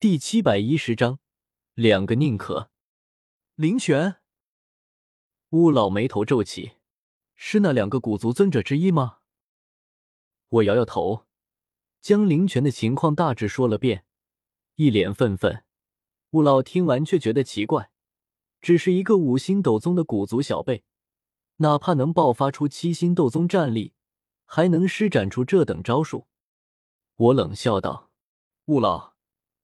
第七百一十章，两个宁可。灵泉，乌老眉头皱起，是那两个古族尊者之一吗？我摇摇头，将灵泉的情况大致说了遍，一脸愤愤。乌老听完却觉得奇怪，只是一个五星斗宗的古族小辈，哪怕能爆发出七星斗宗战力，还能施展出这等招数？我冷笑道：“乌老。”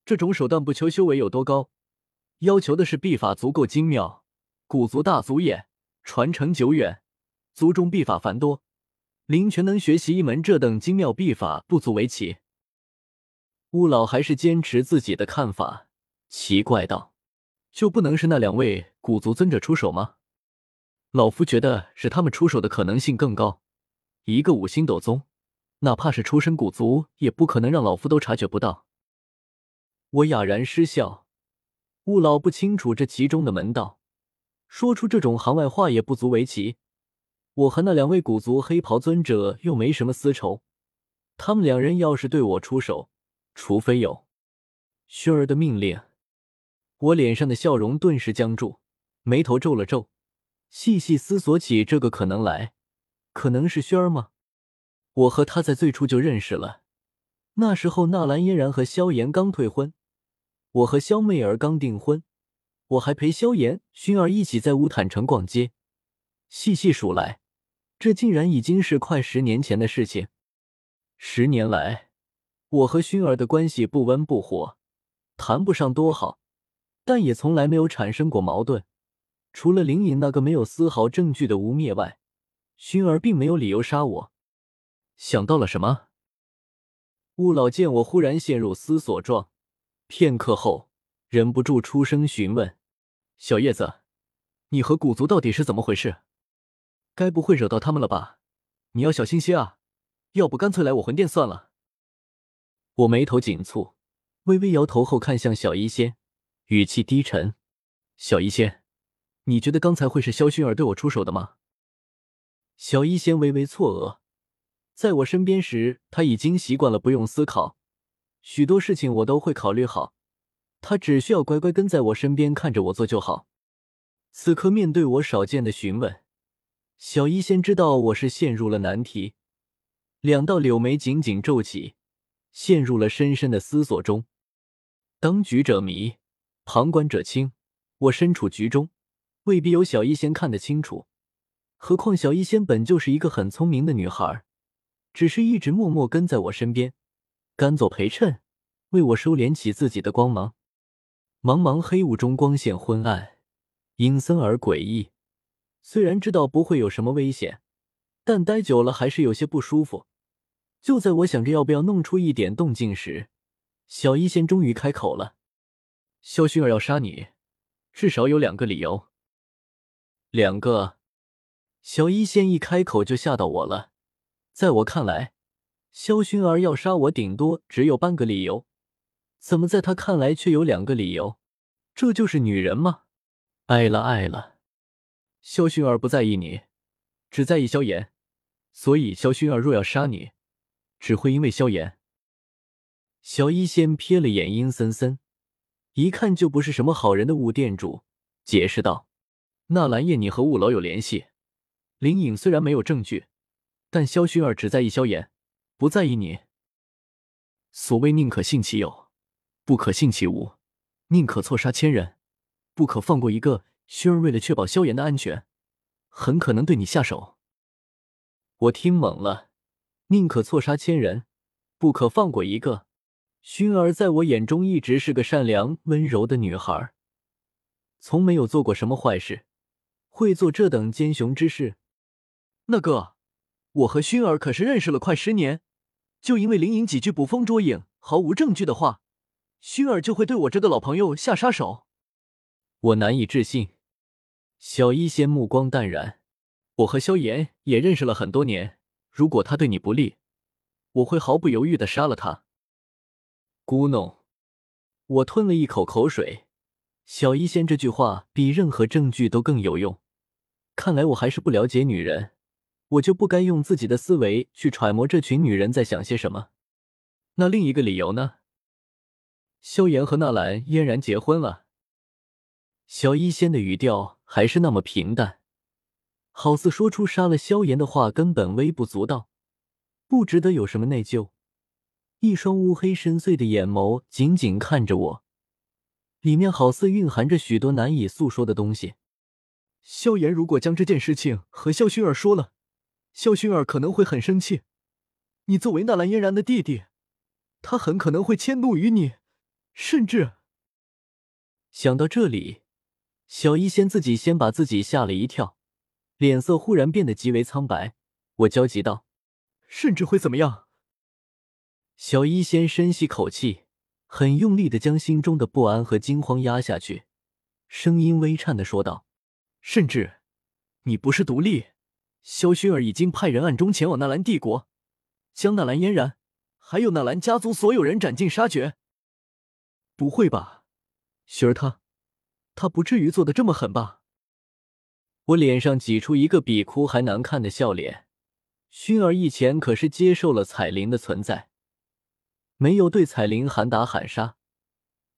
这种手段不求修为有多高，要求的是秘法足够精妙。古族大族也，传承久远，族中秘法繁多，林泉能学习一门这等精妙秘法不足为奇。乌老还是坚持自己的看法，奇怪道：“就不能是那两位古族尊者出手吗？老夫觉得是他们出手的可能性更高。一个五星斗宗，哪怕是出身古族，也不可能让老夫都察觉不到。”我哑然失笑，雾老不清楚这其中的门道，说出这种行外话也不足为奇。我和那两位古族黑袍尊者又没什么私仇，他们两人要是对我出手，除非有薰儿的命令。我脸上的笑容顿时僵住，眉头皱了皱，细细思索起这个可能来。可能是薰儿吗？我和他在最初就认识了，那时候纳兰嫣然和萧炎刚退婚。我和萧媚儿刚订婚，我还陪萧炎、薰儿一起在乌坦城逛街。细细数来，这竟然已经是快十年前的事情。十年来，我和薰儿的关系不温不火，谈不上多好，但也从来没有产生过矛盾。除了灵隐那个没有丝毫证据的污蔑外，薰儿并没有理由杀我。想到了什么？雾老见我忽然陷入思索状。片刻后，忍不住出声询问：“小叶子，你和古族到底是怎么回事？该不会惹到他们了吧？你要小心些啊！要不干脆来我魂殿算了。”我眉头紧蹙，微微摇头后看向小医仙，语气低沉：“小医仙，你觉得刚才会是萧薰儿对我出手的吗？”小医仙微微错愕，在我身边时，他已经习惯了不用思考。许多事情我都会考虑好，他只需要乖乖跟在我身边看着我做就好。此刻面对我少见的询问，小医仙知道我是陷入了难题，两道柳眉紧紧皱起，陷入了深深的思索中。当局者迷，旁观者清。我身处局中，未必有小医仙看得清楚。何况小医仙本就是一个很聪明的女孩，只是一直默默跟在我身边。甘做陪衬，为我收敛起自己的光芒。茫茫黑雾中，光线昏暗，阴森而诡异。虽然知道不会有什么危险，但待久了还是有些不舒服。就在我想着要不要弄出一点动静时，小医仙终于开口了：“萧薰儿要杀你，至少有两个理由。”两个。小医仙一开口就吓到我了。在我看来。萧薰儿要杀我，顶多只有半个理由，怎么在他看来却有两个理由？这就是女人吗？爱了爱了。萧薰儿不在意你，只在意萧炎，所以萧薰儿若要杀你，只会因为萧炎。小医仙瞥了眼阴森森，一看就不是什么好人的雾店主，解释道：“纳兰叶，你和雾老有联系。灵隐虽然没有证据，但萧薰儿只在意萧炎。”不在意你。所谓宁可信其有，不可信其无，宁可错杀千人，不可放过一个。薰儿为了确保萧炎的安全，很可能对你下手。我听懵了，宁可错杀千人，不可放过一个。薰儿在我眼中一直是个善良温柔的女孩，从没有做过什么坏事，会做这等奸雄之事。那个，我和薰儿可是认识了快十年。就因为林隐几句捕风捉影、毫无证据的话，薰儿就会对我这个老朋友下杀手？我难以置信。小医仙目光淡然，我和萧炎也认识了很多年，如果他对你不利，我会毫不犹豫的杀了他。咕哝，我吞了一口口水。小医仙这句话比任何证据都更有用，看来我还是不了解女人。我就不该用自己的思维去揣摩这群女人在想些什么。那另一个理由呢？萧炎和纳兰嫣然结婚了。萧一仙的语调还是那么平淡，好似说出杀了萧炎的话根本微不足道，不值得有什么内疚。一双乌黑深邃的眼眸紧紧看着我，里面好似蕴含着许多难以诉说的东西。萧炎如果将这件事情和萧薰儿说了，萧薰儿可能会很生气。你作为纳兰嫣然的弟弟，他很可能会迁怒于你，甚至……想到这里，小医仙自己先把自己吓了一跳，脸色忽然变得极为苍白。我焦急道：“甚至会怎么样？”小医仙深吸口气，很用力的将心中的不安和惊慌压下去，声音微颤的说道：“甚至，你不是独立，萧薰儿已经派人暗中前往纳兰帝国。”将纳兰嫣然，还有纳兰家族所有人斩尽杀绝。不会吧，薰儿他，他不至于做的这么狠吧？我脸上挤出一个比哭还难看的笑脸。薰儿以前可是接受了彩铃的存在，没有对彩铃喊打喊杀，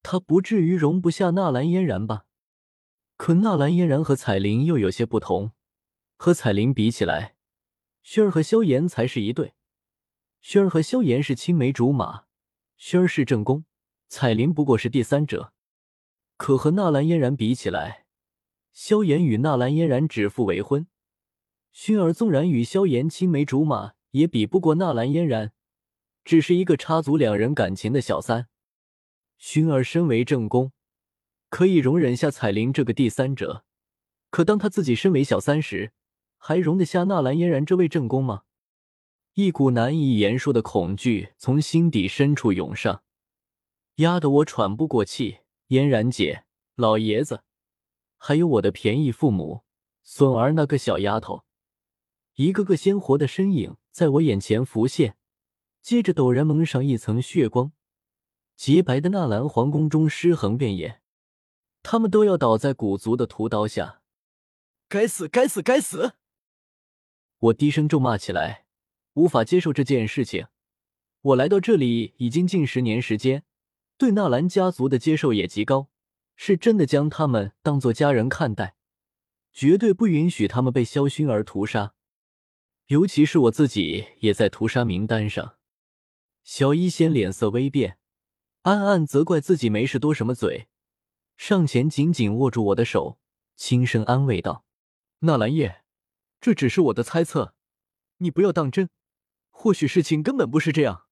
他不至于容不下纳兰嫣然吧？可纳兰嫣然和彩铃又有些不同，和彩铃比起来，薰儿和萧炎才是一对。薰儿和萧炎是青梅竹马，薰儿是正宫，彩铃不过是第三者。可和纳兰嫣然比起来，萧炎与纳兰嫣然指腹为婚，薰儿纵然与萧炎青梅竹马，也比不过纳兰嫣然，只是一个插足两人感情的小三。薰儿身为正宫，可以容忍下彩铃这个第三者，可当他自己身为小三时，还容得下纳兰嫣然这位正宫吗？一股难以言说的恐惧从心底深处涌上，压得我喘不过气。嫣然姐、老爷子，还有我的便宜父母孙儿那个小丫头，一个个鲜活的身影在我眼前浮现。接着，陡然蒙上一层血光，洁白的纳兰皇宫中尸横遍野，他们都要倒在古族的屠刀下！该死！该死！该死！我低声咒骂起来。无法接受这件事情。我来到这里已经近十年时间，对纳兰家族的接受也极高，是真的将他们当做家人看待，绝对不允许他们被萧薰儿屠杀。尤其是我自己也在屠杀名单上。小医仙脸色微变，暗暗责怪自己没事多什么嘴，上前紧紧握住我的手，轻声安慰道：“纳兰叶，这只是我的猜测，你不要当真。”或许事情根本不是这样。